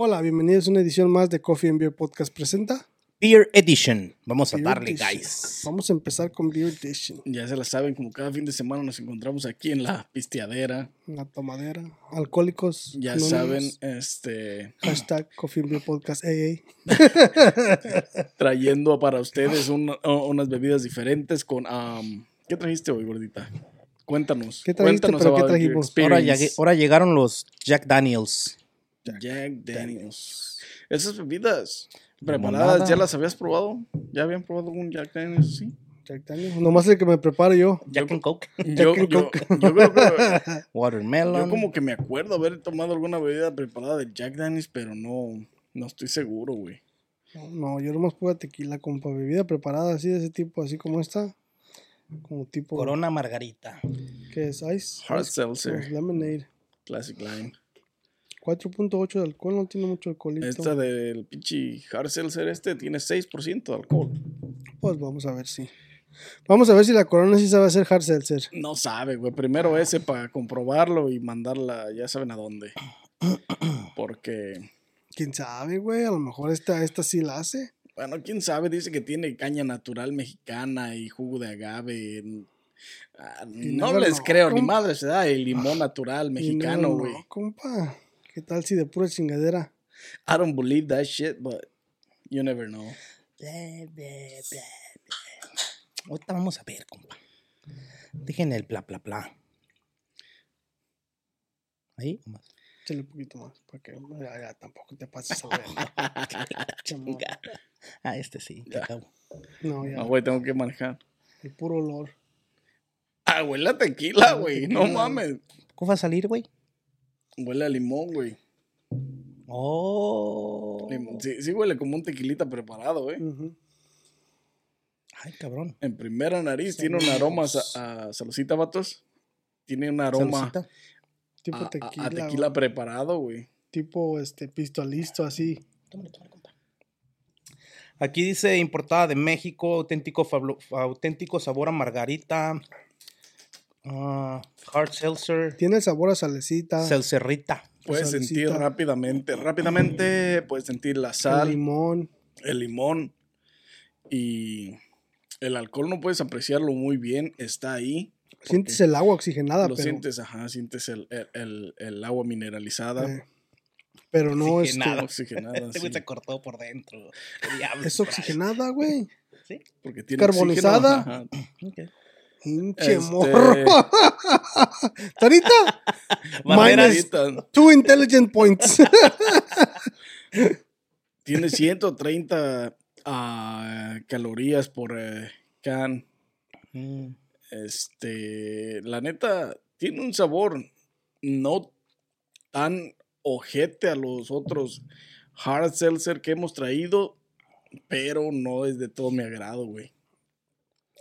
Hola, bienvenidos a una edición más de Coffee and Beer Podcast presenta. Beer Edition. Vamos a darle, Edition. guys. Vamos a empezar con Beer Edition. Ya se la saben, como cada fin de semana nos encontramos aquí en la pisteadera. La tomadera. Alcohólicos. Ya saben, este, Hashtag Coffee and Beer Podcast AA. trayendo para ustedes un- unas bebidas diferentes con... am, ¿Qué trajiste hoy, gordita? Cuéntanos. ¿Qué trajiste, Cuéntanos pero qué trajimos? Ahora llegaron los Jack Daniels. Jack Daniels. Esas bebidas preparadas, ¿ya las habías probado? ¿Ya habían probado algún Jack Daniels? Sí. Jack Daniels. Nomás el que me preparo yo. Jack and Coke. Yo, and yo, Coke. yo creo que... Watermelon. Yo como que me acuerdo haber tomado alguna bebida preparada de Jack Daniels, pero no, no estoy seguro, güey. No, yo nomás puedo tequila, compa. Bebida preparada así de ese tipo, así como esta. Como tipo. Corona Margarita. ¿Qué es? Ice. Hard seltzer. pues, Lemonade. Classic Line. 4.8 de alcohol, no tiene mucho alcoholito. Esta del pinche Hard Seltzer este tiene 6% de alcohol. Pues vamos a ver si. Vamos a ver si la corona sí sabe hacer hard seltzer. No sabe, güey. Primero ese para comprobarlo y mandarla, ya saben a dónde. Porque, Quién sabe, güey. A lo mejor esta, esta sí la hace. bueno, quién sabe, dice que tiene caña natural mexicana y jugo de agave. Ah, no les creo, ni madre se da el limón natural Y mexicano, no, güey. no, compa. ¿Qué tal si de pura chingadera? I don't believe that shit, but you never know. Bla, bla, bla, bla. Ahorita vamos a ver, compa. Dejen el bla, bla, bla. Ahí, nomás. Échale un poquito más. Para que ya, ya, tampoco te pases a ver. Ah, este sí. Ya. cacao. No, ya. No, güey, tengo que manejar. El puro olor. Ah, huele a tequila, güey. No mames. ¿Cómo va a salir, güey? Huele a limón, güey. Oh. Limón. Sí, sí huele como un tequilita preparado, güey. Ujú. Ay, cabrón. En primera nariz tiene un aroma a, sa- a saludcita, vatos. Tiene un aroma Salucita. Tipo a, a- a tequila. tequila güey. preparado, güey. tipo este pistolisto así. Tómale, tómale, compa. Aquí dice importada de México, auténtico, fablo- auténtico sabor a margarita, ah, hard seltzer, Tiene el sabor a salecita. seltzerrita. Puedes salecita. sentir rápidamente, rápidamente puedes sentir la el sal, limón. el limón y el alcohol no puedes apreciarlo muy bien, está ahí. Sientes el agua oxigenada, Lo pero, sientes, ajá, sientes el, el- el- el agua mineralizada, eh, pero no este, Oxigenado. oxigenada. Este güey sí, se cortó por dentro. ¿Qué diablos es oxigenada, güey. ¿Sí? porque tiene carbonizada. oxígeno, ajá. Hinche Este- morro. Barreras. Minus- two intelligent points. tiene 130 ah, calorías por eh, can. Mm, Este, la neta, tiene un sabor no tan ojete a los otros hard seltzer que hemos traído, pero no es de todo mi agrado, güey.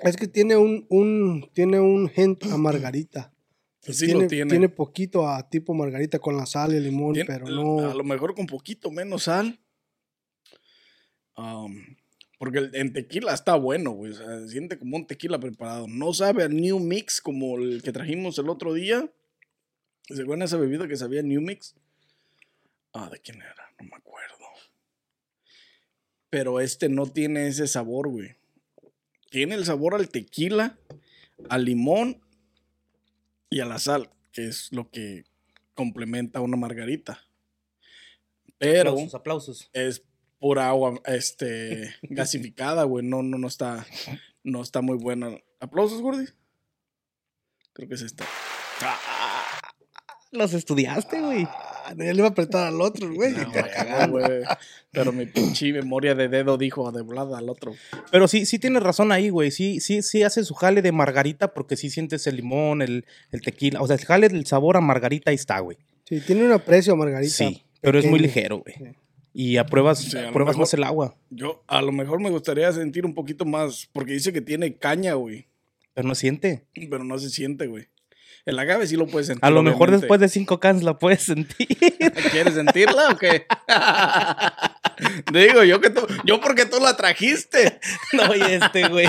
Es que tiene un, un, tiene un hint a margarita. Sí tiene, lo tiene. tiene poquito a tipo margarita con la sal y el limón, Tiene- pero A no. lo mejor con poquito menos sal, Um, porque el- en tequila está bueno, güey. O sea, se siente como un tequila preparado. No sabe a New Mix como el que trajimos el otro día. ¿Se acuerdan esa bebida que sabía a New Mix? Ah, ¿de quién era? No me acuerdo. Pero este no tiene ese sabor, güey. Tiene el sabor al tequila, al limón y a la sal, que es lo que complementa una margarita. Pero Aplausos, aplausos. es pura agua este gasificada, güey. No, no, no está no está muy buena. ¿Aplausos, Gordy? Creo que es esta. Los estudiaste, güey. Ya le iba a apretar al otro, güey. No, güey, güey. Pero mi pinche memoria de dedo dijo de volada al otro. Pero sí, sí tienes razón ahí, güey. Sí, sí, sí hace su jale de margarita porque sí sientes el limón, el, el tequila. O sea, el jale del sabor a margarita ahí está, güey. Sí, tiene un aprecio a Margarita. Sí, pero es muy ligero, güey. Sí. Y apruebas, Sí, a apruebas mejor- más el agua. Yo a lo mejor me gustaría sentir un poquito más, porque dice que tiene caña, güey. Pero no siente. Pero no se siente, güey. El agave sí lo puedes sentir. A lo mejor obviamente. después de cinco cans la puedes sentir. ¿Quieres sentirla o qué? Digo, yo que tú, yo porque tú la trajiste. no, y este, güey.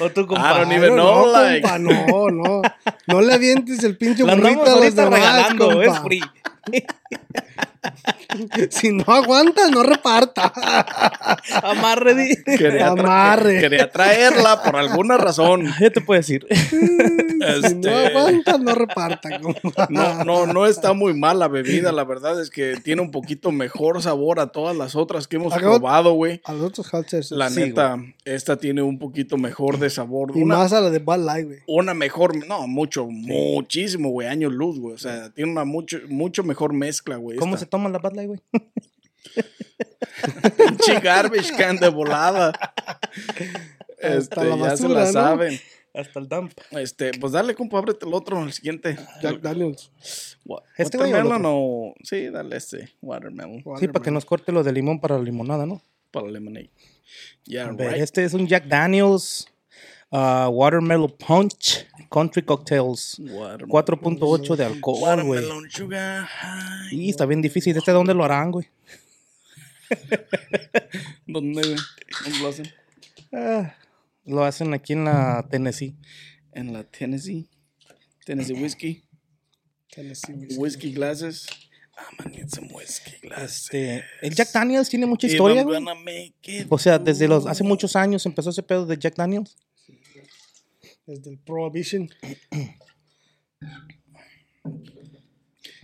o tu I don't compadre. even no, know, no, like. compa, no, no. No le avientes el pinche La burrito a los demás, regalando, es compa. free. Si no aguanta, no reparta. Amarre, di. Quería, Amarre. quería traerla por alguna razón. Ya te puedo decir. Si Este, no aguanta, no reparta, compa. no, no, no está muy mal la bebida, la verdad es que tiene un poquito mejor sabor a todas las otras que hemos probado, güey. A los otros Halters. La Sí, neta, esta tiene un poquito mejor de sabor. Y Una, más a la de Bud Light, güey. una mejor, no, mucho, muchísimo, güey, años luz, güey. O sea, tiene una mucho, mucho mejor mezcla, güey. ¿Cómo se toma la Bud Light, güey? Pinche garbage can de volada. Este, la ya se basura, la ¿no? saben. Hasta el dump. Este, pues dale, compa, ábrete el otro, el siguiente. Jack Daniels. Wa- ¿Este güey o watermelon o... Sí, dale este, watermelon. Sí, para que nos corte lo de limón para la limonada, ¿no? Para lemonade. Yeah, right. Este es un Jack Daniels uh, Watermelon Punch Country Cocktails. Watermelon. 4.8 de alcohol, güey. Watermelon sugar high. Y está bien difícil. ¿Este dónde lo harán, güey? ¿Dónde, güey? ¿Dónde lo hacen? Ah, lo hacen aquí en la Tennessee. En la Tennessee. Tennessee whiskey. Tennessee whiskey. Whiskey glasses. I'm gonna need some whiskey glasses. Este, el Jack Daniels tiene mucha historia, O sea, desde los hace muchos años empezó ese pedo de Jack Daniels. Desde el Prohibition.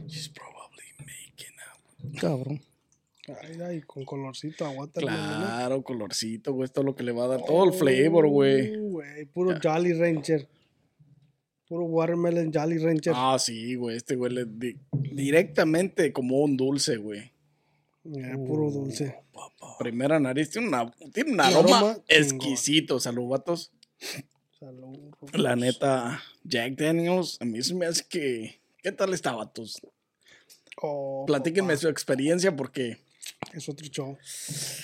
She's probably making out. Cabrón. Ay, ay, con colorcito, aguanta. ¿no? Claro, colorcito, güey. Esto es lo que le va a dar todo el flavor, güey. Uh, güey, Puro Jolly Rancher. Puro Watermelon Jolly Rancher. Ah, sí, güey. Este güey le di- directamente como un dulce, güey. Eh, puro dulce. Primera nariz. Tiene, una, tiene un aroma, aroma exquisito. Salud, vatos. Salud. La neta, Jack Daniels, a mí se me hace que. ¿Qué tal está, vatos? Oh, Platíquenme papá, su experiencia porque. Es otro show.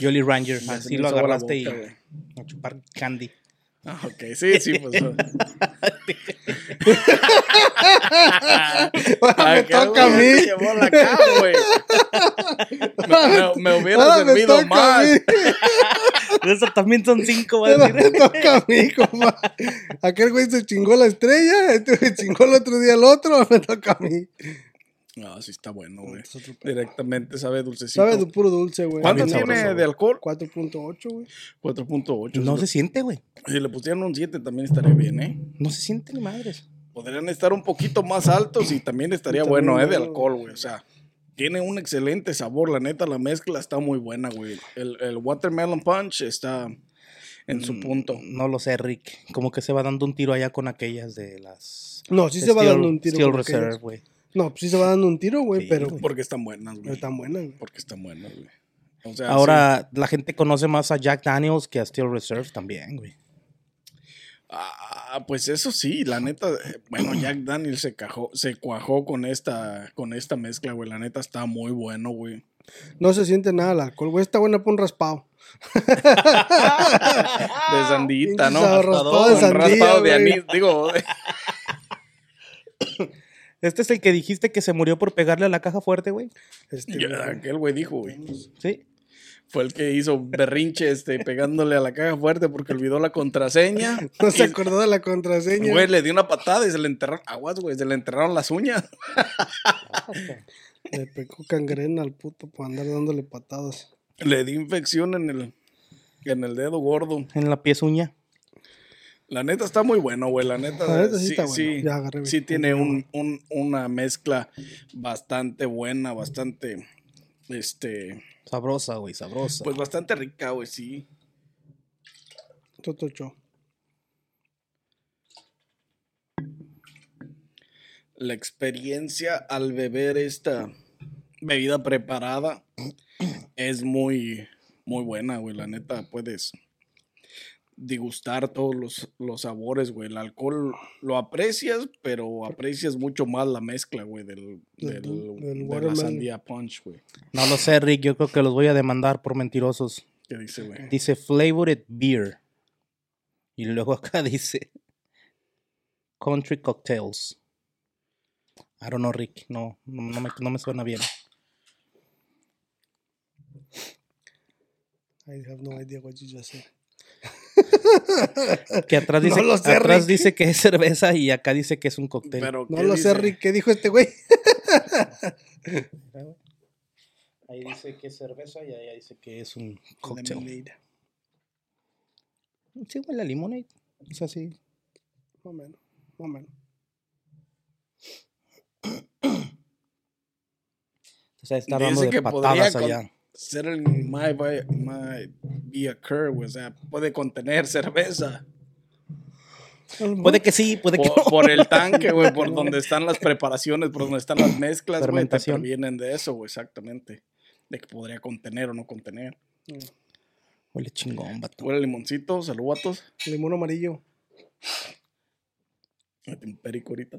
Jolly Ranger. Se Así me lo agarraste boca, y a chupar candy. Ah, ok, sí, sí, pues. me toca a mí. Llevó la cara, güey. Me, me- me hubiera Ahora servido más. Eso también son cinco, va a me toca a mí, compa. Aquel güey se chingó la estrella, este güey chingó el otro día el otro, me toca a mí. No, sí está bueno, güey. Directamente sabe dulcecito. Sabe de puro dulce, güey. ¿Cuánto Bien tiene sabroso, de alcohol? 4.8, güey. 4.8. No si, se siente, güey. si le pusieran un 7 también estaría bien, ¿eh? No se siente ni madres. Podrían estar un poquito más altos y también estaría También bueno, ¿eh? De alcohol, güey. O sea, tiene un excelente sabor. La neta, la mezcla está muy buena, güey. El, el Watermelon Punch está en su punto. No lo sé, Rick. Como que se va dando un tiro allá con aquellas de las. No, sí se va Steel- dando un tiro. Steel con. Reserve, güey. No, pues sí se va dando un tiro, güey, Sí, pero güey. Porque están buenas, güey. es tan buena, güey. Porque están buenas, güey. O sea, Ahora la gente conoce más a Jack Daniels que a Steel Reserve también, güey. Ah, pues eso sí, la neta, eh, bueno, Jack Daniel se cajó, se cuajó con esta, con esta mezcla, güey. La neta está muy bueno, güey. No se siente nada el alcohol, güey. Está buena para un raspado. De sandita, ¿no? Sabor raspado de sandía, raspado de anís, digo, Este es el que dijiste que se murió por pegarle a la caja fuerte, güey. Este, ya, güey. aquel güey dijo, güey. Sí. Fue el que hizo berrinche este, pegándole a la caja fuerte porque olvidó la contraseña. No se acordó de la contraseña. Güey, le dio una patada y se le enterraron. Aguas, güey, se le enterraron las uñas. Le pegó cangrena al puto por andar dándole patadas. Le dio infección en el, en el dedo gordo. En la uña. La neta está muy bueno, güey. La neta, La neta sí sí, está bueno. sí, Ya agarré sí mi- tiene un, un- una mezcla bastante buena, bastante, este, Sabrosa, güey, sabrosa. pues bastante rica, güey, sí. Totocho. La experiencia al beber esta bebida preparada es muy, muy buena, güey. La neta, puedes degustar todos los, los sabores, güey. El alcohol lo aprecias, pero aprecias mucho más la mezcla, güey, del, Del- del- del de la watermelon. sandía punch, güey. No lo sé, Rick. Yo creo que los voy a demandar por mentirosos. ¿Qué dice, güey? Dice flavored beer. Y luego acá dice country cocktails. I don't know, Rick. No, no, no me, no me suena bien. I have no idea what you just said. Que atrás dice, No sé, atrás Rick. dice que es cerveza y acá dice que es un cóctel. Pero, No ¿qué lo sé, dice? Rick. ¿Qué dijo este güey? Ahí dice que es cerveza y ahí dice que es un cóctel. Sí, huele a limonade. Es así. Más o menos. Más o menos. O sea, está Dice de que patadas con- allá. Ser el might, be- might be a curve, o sea, puede contener cerveza. Puede que sí, puede que Por, no. por el tanque, güey, por donde están las preparaciones, por donde están las mezclas, güey, te previenen de eso, güey, exactamente. De que podría contener o no contener. Huele chingón, vato. Huele limoncito, salud, vatos. Limón amarillo. Mete un perico ahorita.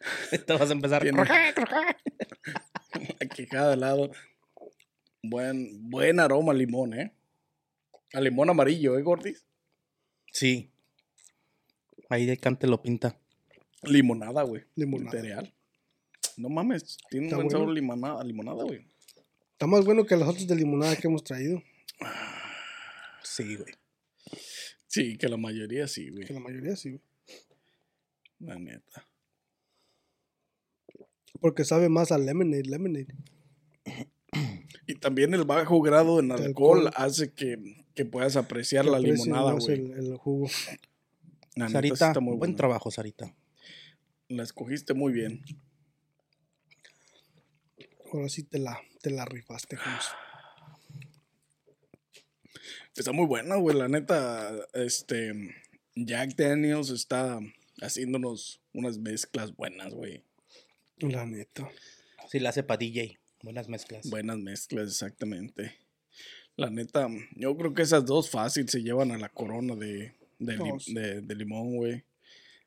Te vas a empezar. Tiene- Aquí cada lado. Buen, buen aroma a limón, ¿eh? A limón amarillo, ¿eh, Gordis? Sí. Ahí de Cante lo pinta. Limonada, güey. Limonada. Literal. No mames, tiene un Está buen bueno. sabor limonada, limonada, güey. Está más bueno que los otros de limonada que hemos traído. Sí, güey. Sí, que la mayoría sí, güey. Que la mayoría sí. güey. La neta. Porque sabe más a lemonade. Lemonade. Y también el bajo grado en De alcohol, alcohol. hace que, que puedas apreciar Que la limonada, güey. El, el jugo. La neta sí Sarita, está muy buen buena. trabajo, Sarita. La escogiste muy bien. Ahora sí te la, te la rifaste, Holmes. Está muy buena, güey. La neta, este. Jack Daniels está haciéndonos unas mezclas buenas, güey. La neta. Sí, la hace para DJ. Buenas mezclas. Buenas mezclas, exactamente. La neta, yo creo que esas dos fácil se llevan a la corona de, de, limón, güey.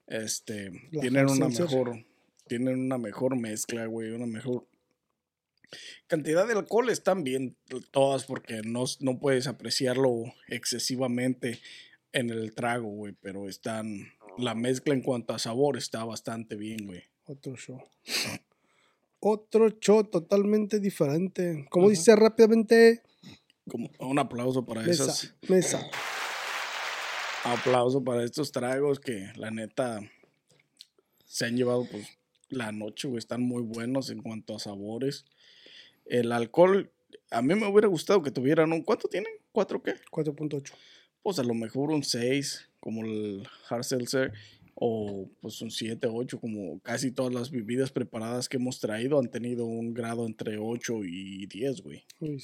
Este, La tienen una mejor, tienen una mejor mezcla, güey, una mejor cantidad de alcohol están bien todas porque no, no puedes apreciarlo excesivamente en el trago, güey, pero están, la mezcla en cuanto a sabor está bastante bien, güey. Otro show. Otro show totalmente diferente. Como dice rápidamente, Como un aplauso para mesa. esas Mesa. aplauso para estos tragos que la neta se han llevado pues la noche, güey. Están muy buenos en cuanto a sabores. El alcohol, a mí me hubiera gustado que tuvieran un... ¿Cuánto tienen? ¿Cuatro qué? 4.8. Pues a lo mejor un 6, como el Hard Seltzer, o pues un 7, 8, como casi todas las bebidas preparadas que hemos traído han tenido un grado entre 8 y 10, güey. Sí.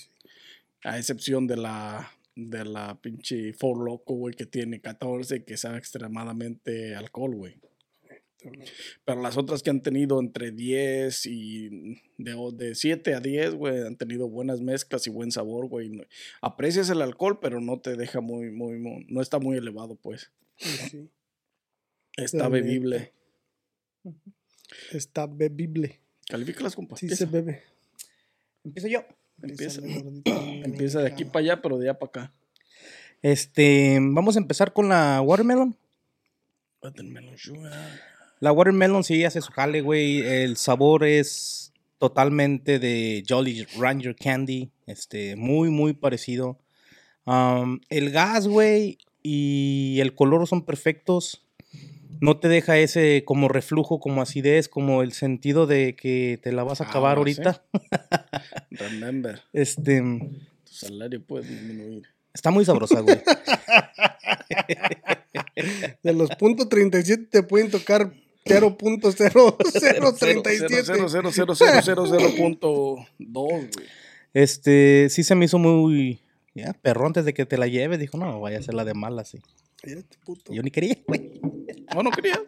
A excepción de la de la pinche Four Loco, güey, que tiene 14, que sabe extremadamente alcohol, güey. Pero las otras que han tenido entre 10 y de, de 7 a 10, güey, han tenido buenas mezclas y buen sabor, güey. Aprecias el alcohol, pero no te deja muy, muy, muy- no está muy elevado, pues. Sí. Está bebible. Está bebible. Califícalas, compa. Sí empieza, se bebe. Empiezo yo. empieza. Empieza, de aquí para allá, pero de allá para acá. Este, vamos a empezar con la watermelon. Watermelon sugar. La watermelon sí hace su jale, güey. El sabor es totalmente de Jolly Ranger Candy. Este, muy, muy parecido. El gas, güey, y el color son perfectos. No te deja ese como reflujo, como acidez, como el sentido de que te la vas a acabar Aguas, ¿eh? ahorita. Remember, Este, tu salario puede disminuir. está muy sabrosa, güey. De los puntos 37 te pueden tocar 0.0037. 0.00000.2, güey. Este, sí se me hizo muy, ya, perro antes de que te la lleve. Dijo, no, vaya a ser la de mala, sí. Este puto. Yo ni quería, güey. ¿O no quería?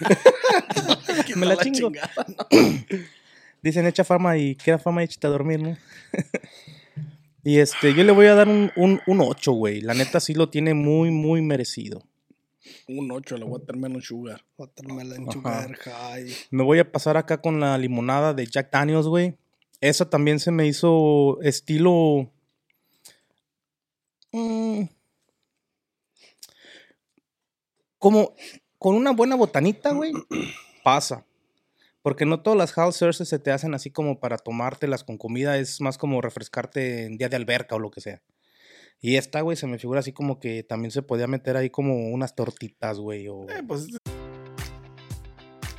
Me la chingo. chingada. Dicen echa fama y queda fama y échate a dormir, ¿no? y este, yo le voy a dar un, un, un 8, güey. La neta sí lo tiene muy, muy merecido. Un 8 le Watermelon Sugar. Watermelon sugar high. Me voy a pasar acá con la limonada de Jack Daniels, güey. Esa también se me hizo estilo. mm, como con una buena botanita, güey. Pasa. Porque no todas las house se te hacen así como para tomártelas con comida. Es más como refrescarte en día de alberca o lo que sea. Y esta, güey, se me figura así como que también se podía meter ahí como unas tortitas, güey. O... Eh, pues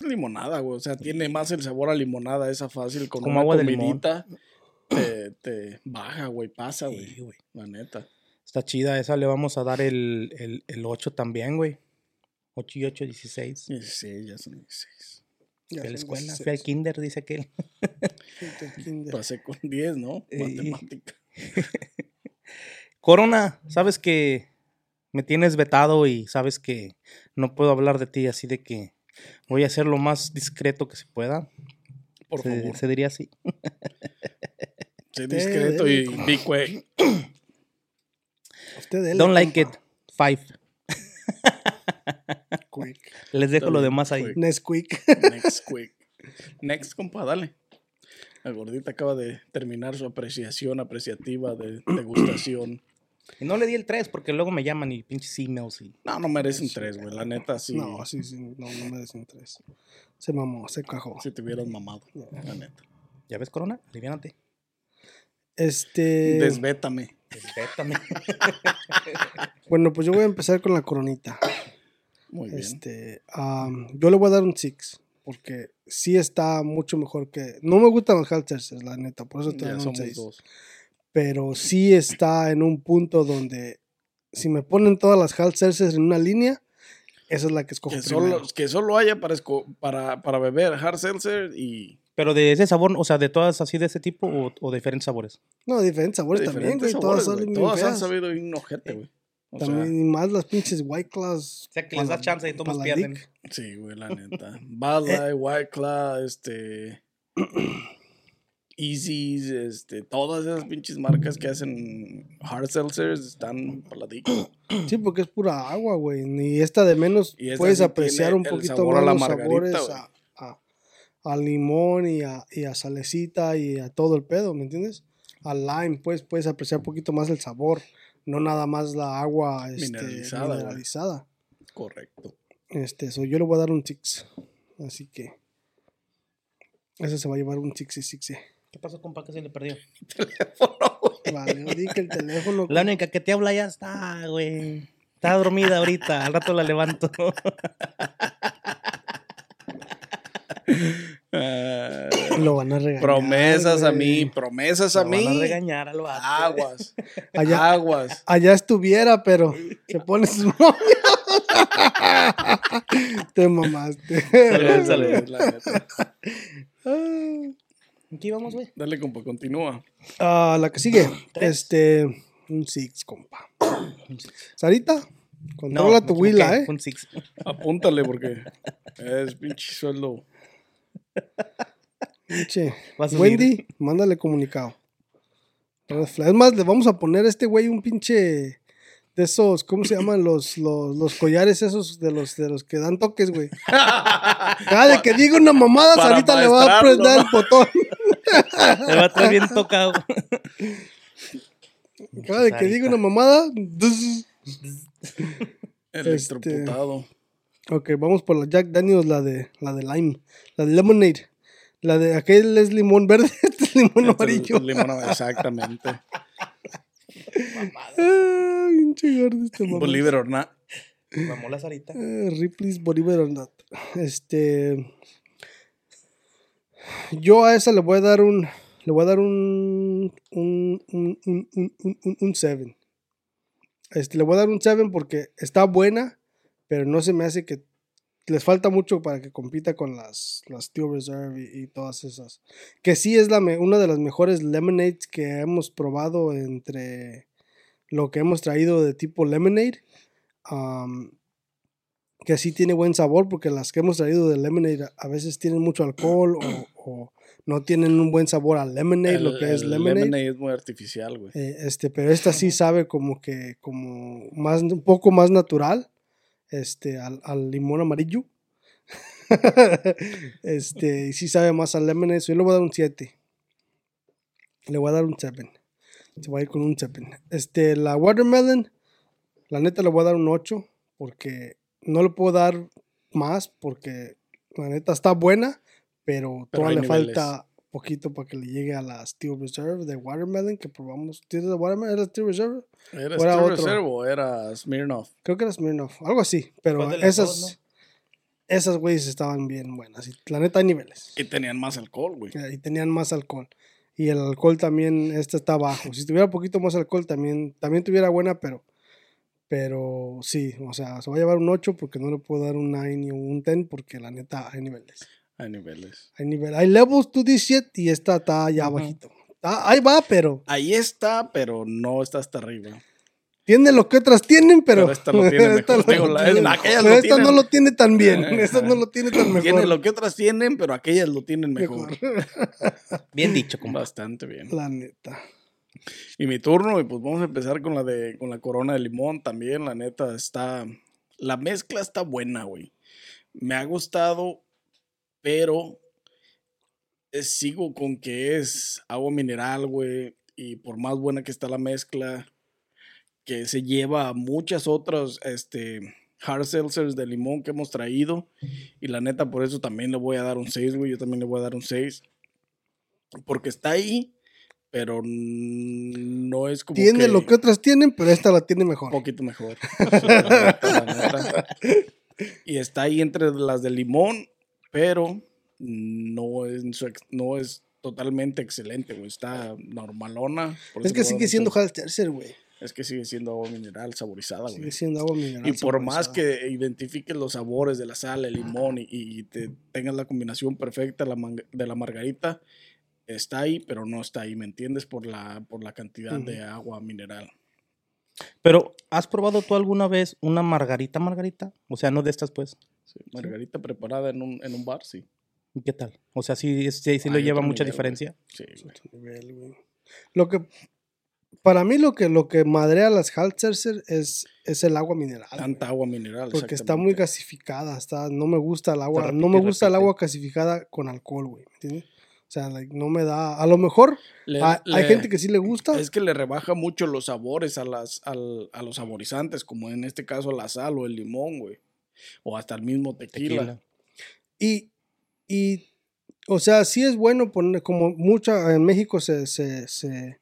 Limonada, güey. O sea, tiene más el sabor a limonada esa fácil. Con Como una agua comidita te, te baja, güey. Pasa, güey. Sí, güey. La neta. Está chida, esa le vamos a dar el, el, el 8 también, güey. 8 y 8, 16. 16, ya son 16. Ya Fui a la escuela, 16. fui al kinder, dice aquel. Pasé con 10, ¿no? Matemática. Corona, sabes que me tienes vetado y sabes que no puedo hablar de ti, así de que voy a ser lo más discreto que se pueda. Por se, favor. se diría así. Sé discreto y big way. Usted Don't like it. Five. Quick. Les dejo lo demás ahí. quick. Nesquik. Next quick. Next, compa, dale. La gordita acaba de terminar su apreciación apreciativa de degustación. Y no le di el 3 porque luego me llaman y pinches emails y... No, no merecen tres, güey. La neta, sí. No, sí, sí. No, no me dicen tres. Se mamó, se cajó. Si te hubieras mamado. La neta. ¿Ya ves, Corona? Aliviánate. Este. Desvétame. Respétame. Bueno, pues yo voy a empezar con la coronita. Muy bien. Este, am, yo le voy a dar un six porque sí está mucho mejor que. No me gustan los Halters, la neta, por eso te doy un somos 6. Pero sí está en un punto donde si me ponen todas las Halters en una línea, esa es la que escojo Que primero. solo, que solo haya para, esco- para, para beber hard seltzer y Pero de ese sabor, o sea, de todas así de ese tipo o, o diferentes sabores. No, diferentes sabores también, diferentes güey. sabores, Todas güey. han sabido bien ojete, güey. O sea, También, y más las pinches White Claws. O sea, que les das chance y todos pierden. sí, güey, la neta. Bud Light, White Claw, este... Easy's, este... Todas esas pinches marcas que hacen hard seltzers están paladicos. Sí, porque es pura agua, güey. Y esta de menos Y esta puedes sí apreciar un poquito más los sabores a, a- a limón y a, y a salecita y a todo el pedo, ¿me entiendes? Al lime, pues puedes apreciar un poquito más el sabor, no nada más la agua este, Mineralizada. Correcto. Este, so yo le voy a dar un six. Así que. Ese se va a llevar un six y six. ¿Qué pasó, compa? que se le perdió? Vale, yo dije que el teléfono. La única que te habla ya está, güey. Está dormida ahorita. Al rato la levanto. Lo van a regañar. promesas a mí, promesas a Lo van a mí. regañar al vato. Aguas. Allá- Aguas. Allá estuviera, pero se pone sus. Te mamaste. Salud, salud. La neta. ¿En qué íbamos, güey? Dale, compa, continúa. Ah, la que sigue. Este. Un six, compa. Sarita, controla tu me huila, ¿eh? Un six. Apúntale porque es pinche sueldo. Pinche. Wendy, mándale comunicado. Es más, le vamos a poner a este güey un pinche de esos, ¿cómo se llaman? Los, los, los collares esos de los, de los que dan toques, güey. Cada de que diga una mamada, Para Sarita le va a prender el botón. Le va a traer bien tocado. Cada de que diga una mamada. ddz. Electrocutado. Ok, vamos por la Jack Daniels, la de, la de lime. La de lemonade. La de aquel es limón verde, este es limón Este es amarillo. el limón, exactamente. Ay, pinche gordo este it or not. Mamó la Sarita. Eh, Ripley's It or Not. Este. Yo a esa le voy a dar un. Le voy a dar un. Un. Un. Un. Un. Un. un- un 7. Este, le voy a dar un 7 porque está buena, pero no se me hace que. Les falta mucho para que compita con las, las Steel Reserve y, y todas esas. Que sí es la me- una de las mejores lemonades que hemos probado entre lo que hemos traído de tipo lemonade. Que sí tiene buen sabor porque las que hemos traído de lemonade a- a veces tienen mucho alcohol o, o no tienen un buen sabor al lemonade, lo que es el lemonade. es muy artificial, güey. Eh, este, pero esta sí sabe como que como más un poco más natural, este, al, al limón amarillo. este, y sí sabe más al lemonade. so Yo le voy a dar un 7. Le voy a dar un 7. Se va a ir con un 7. Este, la watermelon, la neta le voy a dar un 8 porque no le puedo dar más porque la neta está buena, pero, Pero todavía le niveles. falta poquito para que le llegue a la Steel Reserve de watermelon que probamos. ¿Tienes la watermelon? ¿Era Steel Reserve? ¿Era o era Steel otro? Reserve o era Smirnoff? Creo que era Smirnoff, algo así, pero ¿Cuál de las esas dos, esas güeyes estaban bien buenas. Y la neta hay niveles. Y tenían más alcohol, güey. Y tenían más alcohol. Y el alcohol también, este está bajo. Si tuviera un poquito más alcohol, también, también tuviera buena, pero, pero sí, o sea, se va a llevar un 8 porque no le puedo dar un 9 ni un 10 porque la neta hay niveles. Hay niveles. Hay niveles. Hay levels to this shit y esta está allá abajito. Está- ahí va, pero Ahí está, pero no está hasta arriba. tiene lo que otras tienen, pero, Pero esta lo tiene esta mejor. lo Digo, la- tiene- en aquellas pero lo esta no lo tiene tan bien. Ajá. Esta no lo tiene tan mejor. Tiene lo que otras tienen, pero aquellas lo tienen mejor. mejor. Bien dicho, compa. Bastante bien. La neta. Y mi turno, y pues vamos a empezar con la de con la corona de limón también. La neta está. La mezcla está buena, güey. Me ha gustado, pero eh, sigo con que es agua mineral, güey. Y por más buena que está la mezcla, que se lleva a muchas otras este, hard seltzers de limón que hemos traído. Y la neta, por eso también le voy a dar un 6, güey. Yo también le voy a dar un 6. Porque está ahí, pero no es como Tiene que lo que otras tienen, pero esta la tiene mejor. un poquito mejor. Sí, la neta, la neta. Y está ahí entre las de limón, pero no es, no es totalmente excelente, güey. Está normalona. por Es que sigue siendo tercer, güey. Es que sigue siendo agua mineral saborizada, Sigue güey. siendo agua mineral. Y por más que identifiques los sabores de la sal, el limón y, y te tengas la combinación perfecta de la, manga- de la margarita, está ahí, pero no está ahí, ¿me entiendes? Por la, por la cantidad de agua mineral. Pero, ¿has probado tú alguna vez una margarita, margarita? O sea, no de estas, pues. Sí, margarita preparada en un, en un bar, sí. ¿Y qué tal? O sea, sí, sí, sí lo lleva mucha nivel, güey. diferencia. Sí, güey. Nivel, güey. Lo que para mí lo que, lo que madrea las Haltzer es, es el agua mineral. güey. Tanta agua mineral. Porque está muy gasificada, está, no me gusta el agua, repite no me gusta el repite. agua gasificada con alcohol, güey, ¿me entiendes? O sea, like, no me da, a lo mejor Le- hay, gente que sí le gusta, Es que le rebaja mucho los sabores a, las, al- a los saborizantes, como en este caso la sal o el limón, güey. O hasta el mismo tequila. Tequila. y, y, o sea, sí es bueno poner, como mucha, en México se, se, se-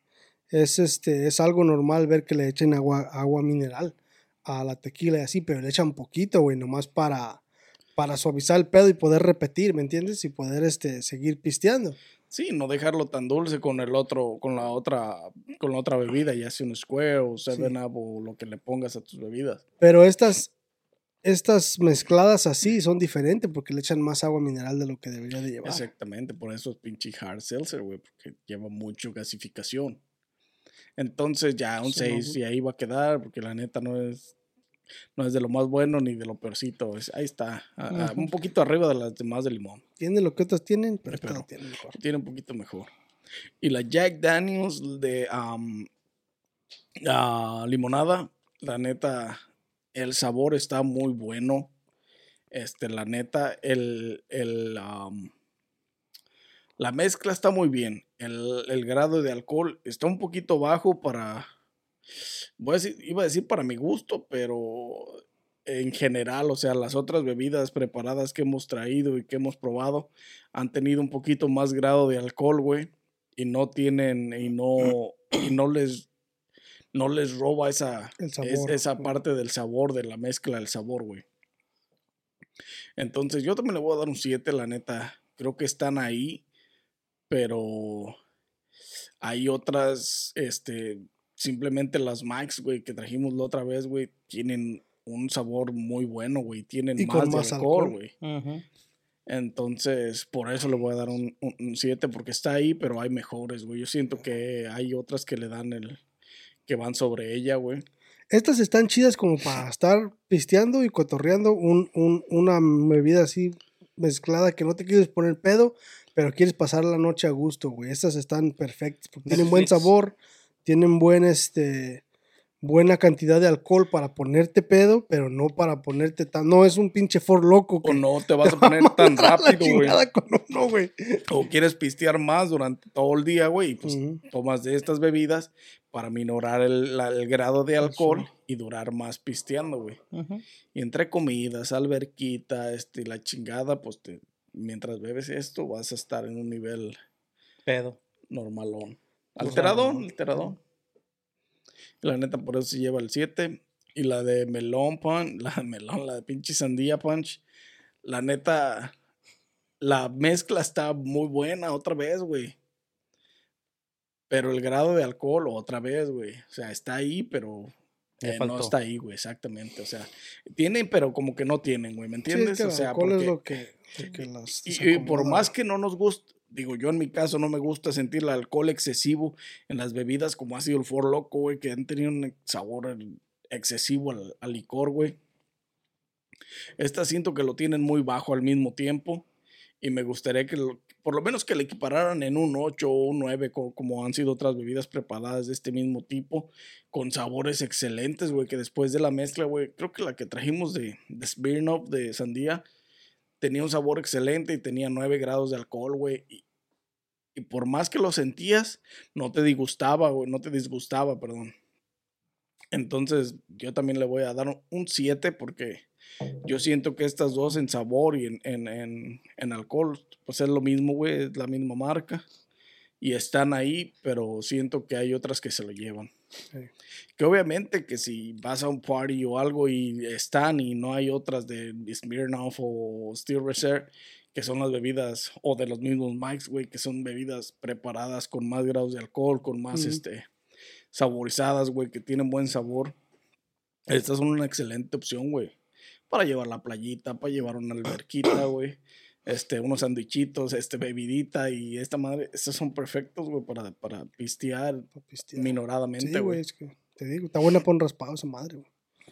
es, este, es algo normal ver que le echen agua, agua mineral a la tequila y así, pero le echan poquito, güey, nomás para, para suavizar el pedo y poder repetir, ¿me entiendes? Y poder, este, seguir pisteando. Sí, no dejarlo tan dulce con el otro, con la otra, con la otra bebida, ya sea un Square o Seven Up o lo que le pongas a tus bebidas. Pero estas, estas mezcladas así son diferentes porque le echan más agua mineral de lo que debería de llevar. Exactamente, por eso es pinche hard seltzer, güey, porque lleva mucho gasificación. Entonces ya un Sí, no, 6 y ahí va a quedar, porque la neta no es no es de lo más bueno ni de lo peorcito. es- ahí está, a- a- un poquito arriba de las demás de limón. Tiene lo que otros tienen, pero, Pero- tiene mejor. Tiene un poquito mejor. Y la Jack Daniels de am, ah, limonada, la neta, el sabor está muy bueno. Este, la neta, el, el, la mezcla está muy bien. El, el grado de alcohol está un poquito bajo para, iba a decir para mi gusto, pero en general, o sea, las otras bebidas preparadas que hemos traído y que hemos probado han tenido un poquito más grado de alcohol, güey, y no tienen, y no, y no les, no les roba esa, El es- sabor. esa parte del sabor, de la mezcla del sabor, güey. Entonces, yo también le voy a dar un 7, la neta. Creo que están ahí, pero hay otras, este, simplemente las Max, güey, que trajimos la otra vez, güey, tienen un sabor muy bueno, güey, tienen Y más, de más alcohol, güey. Entonces, por eso le voy a dar un 7, porque está ahí, pero hay mejores, güey. Yo siento que hay otras que le dan el, que van sobre ella, güey. Estas están chidas como para estar pisteando y cotorreando un, un- una bebida así mezclada que no te quieres poner pedo, pero quieres pasar la noche a gusto, güey. Estas están perfectas porque tienen buen sabor, tienen buen este buena cantidad de alcohol para ponerte pedo, pero no para ponerte tan no es un pinche for loco que O no te vas a poner va a tan rápido, güey. O quieres pistear más durante todo el día, güey, y pues tomas de estas bebidas para minorar el, la- el grado de alcohol y durar más pisteando, güey. Y entre comidas, alberquita, este, la chingada, pues te, mientras bebes esto vas a estar en un nivel Pedo. normalón. Pues, Alteradón, alteradón. La neta, por eso se lleva el 7. Y la de melón punch, la de melón, la de pinche sandía punch. La neta, la mezcla está muy buena otra vez, güey. Pero el grado de alcohol, otra vez, güey. O sea, está ahí, pero eh, no está ahí, güey, exactamente. O sea, tienen, pero como que no tienen, güey, ¿me Sí, entiendes? es que o sea, es porque- lo que, lo que las y, y por más que no nos guste, digo yo en mi caso no me gusta sentir el alcohol excesivo en las bebidas como ha sido el For Loco, güey, que han tenido un sabor excesivo al, licor, güey. Esta siento que lo tienen muy bajo al mismo tiempo y me gustaría que por lo menos que le equipararan en un 8 o un 9 co- como han sido otras bebidas preparadas de este mismo tipo con sabores excelentes, güey, que después de la mezcla, güey, creo que la que trajimos de, de Smirnoff de sandía tenía un sabor excelente y tenía 9 grados de alcohol, güey. Y, por más que lo sentías, no te disgustaba, güey, no te disgustaba, perdón. Entonces, yo también le voy a dar un 7 porque yo siento que estas dos en sabor y en, en, en, en alcohol, pues es lo mismo, güey, es la misma marca. Y están ahí, pero siento que hay otras que se lo llevan. Sí. Que obviamente que si vas a un party o algo y están y no hay otras de Smirnoff o Steel Reserve, que son las bebidas, o de los mismos Mikes, güey, que son bebidas preparadas con más grados de alcohol, con más este, saborizadas, güey, que tienen buen sabor. Estas son una excelente opción, güey. Para llevar la playita, para llevar una alberquita, güey. Este, unos sandwichitos, este, bebidita y esta madre. Estos son perfectos, güey, para, para pistear para pistear. minoradamente, Sí, güey. es que te digo, está buena un raspado esa madre, güey.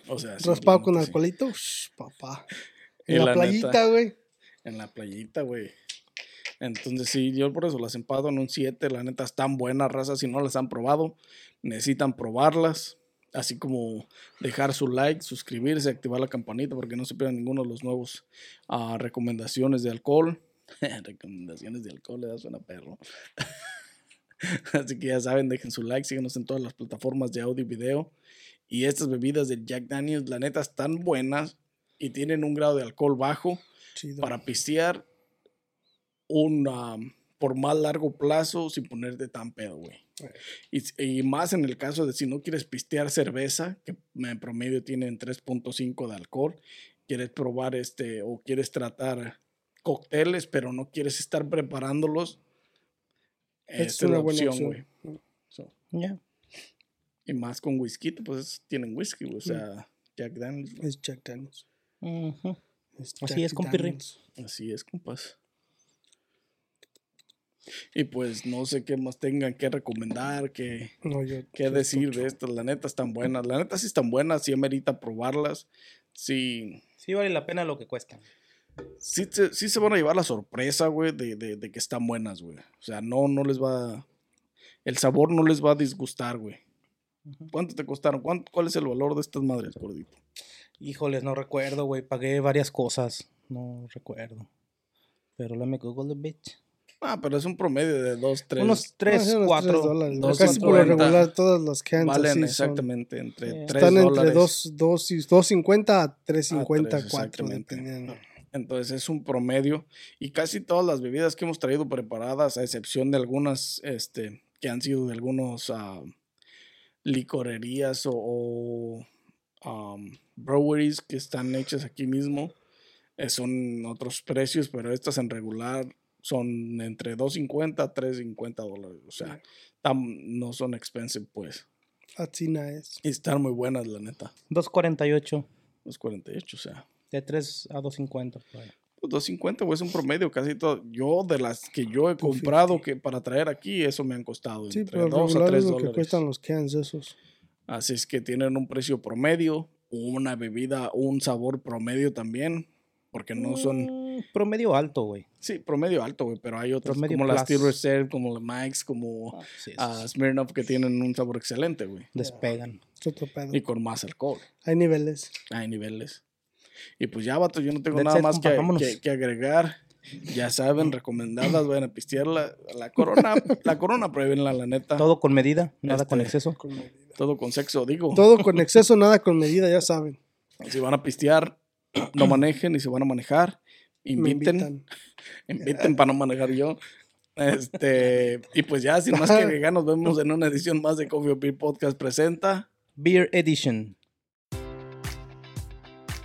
O sea, Raspado con sí. alcoholito, papá. En la, la playita, güey. En la playita, güey. Entonces, sí, yo por eso las empado en un 7. La neta, están buenas razas. Si no las han probado, necesitan probarlas. Así como dejar su like, suscribirse, activar la campanita porque no se pierdan ninguno de los nuevos ah, recomendaciones de alcohol. recomendaciones de alcohol, le da suena perro. Así que ya saben, dejen su like, síguenos en todas las plataformas de audio y video. Y estas bebidas de Jack Daniels, la neta, están buenas y tienen un grado de alcohol bajo Chido. para pistear un, um, por más largo plazo sin ponerte tan pedo, güey. Y, y más en el caso de si no quieres pistear cerveza, que en promedio tienen 3.5 de alcohol, quieres probar este o quieres tratar cócteles, pero no quieres estar preparándolos, Es esta es una la buena opción, güey. So, Ya. y más con whisky, pues tienen whisky, güey, o sea, Jack Daniels. Es Jack Daniels. Ujú. Es Así Jack es, compirri. Así es, compas. Y pues no sé qué más tengan que recomendar, que, No, yo, qué yo decir de estas. La neta están buenas. La neta sí están buenas, sí amerita probarlas. Sí, Sí vale la pena lo que cuesta. sí, se- sí se van a llevar la sorpresa, güey, de, de- de que están buenas, güey. O sea, no, no les va... El sabor no les va a disgustar, güey. ¿Cuánto te costaron? ¿Cuánto, ¿Cuál es el valor de estas madres, gordito? Híjoles, no recuerdo, güey. Pagué varias cosas. No recuerdo. Pero let me Google the bitch. Ah, pero es un promedio de 2, 3. Unos Ah, 3, sí, unos 4. tres dólares. dos Casi por lo 2.40. regular todas las cans Valen así son. exactamente entre Sí. 3 Están entre dólares. 2, 2, y- 2.50 a 3.50, A tres, 4, exactamente. dependiendo. Entonces es un promedio. Y casi todas las bebidas que hemos traído preparadas, a excepción de algunas este, que han sido de algunos ah, licorerías o, o, um, breweries que están hechas aquí mismo, eh, son otros precios, pero estas en regular son entre 2.50 a 3.50 dólares. O sea, tam- no son expensive, pues. Atsina es. Y están muy buenas, la neta. 2.48. Los 48, o sea. De 3 a 2.50. por ahí. Pues 250, güey, es un promedio casi todo. Yo, de las que yo he comprado que para traer aquí, eso me han costado Sí, entre pero 2 a regular 3 es lo que dólares. cuestan los cans esos. Así es que tienen un precio promedio, una bebida, un sabor promedio también, porque no son, Mm, promedio alto, güey. sí, promedio alto, güey, pero hay otras Promedio como las Steel plus. Reserve, como la Mike's, como Ah, sí, ah, esos Smirnoff, que tienen un sabor excelente, güey, despegan. Y con más alcohol. Hay niveles. Hay niveles. Y pues ya, vato, yo no tengo That's nada it, más compa, que, que- que agregar. Ya saben, recomendadas, vayan a pistear la, la corona. La corona, pruébenla, la neta. Todo, Todo con medida, nada con Este, exceso. Con medida. con sexo, digo. Todo con exceso, nada con medida, ya saben. Si van a pistear, no manejen y si van a manejar, Me inviten. invitan. Inviten para no manejar yo. Este, y pues ya, sin más que agregar, nos vemos en una edición más de Coffee or Beer Podcast presenta. Beer Edition.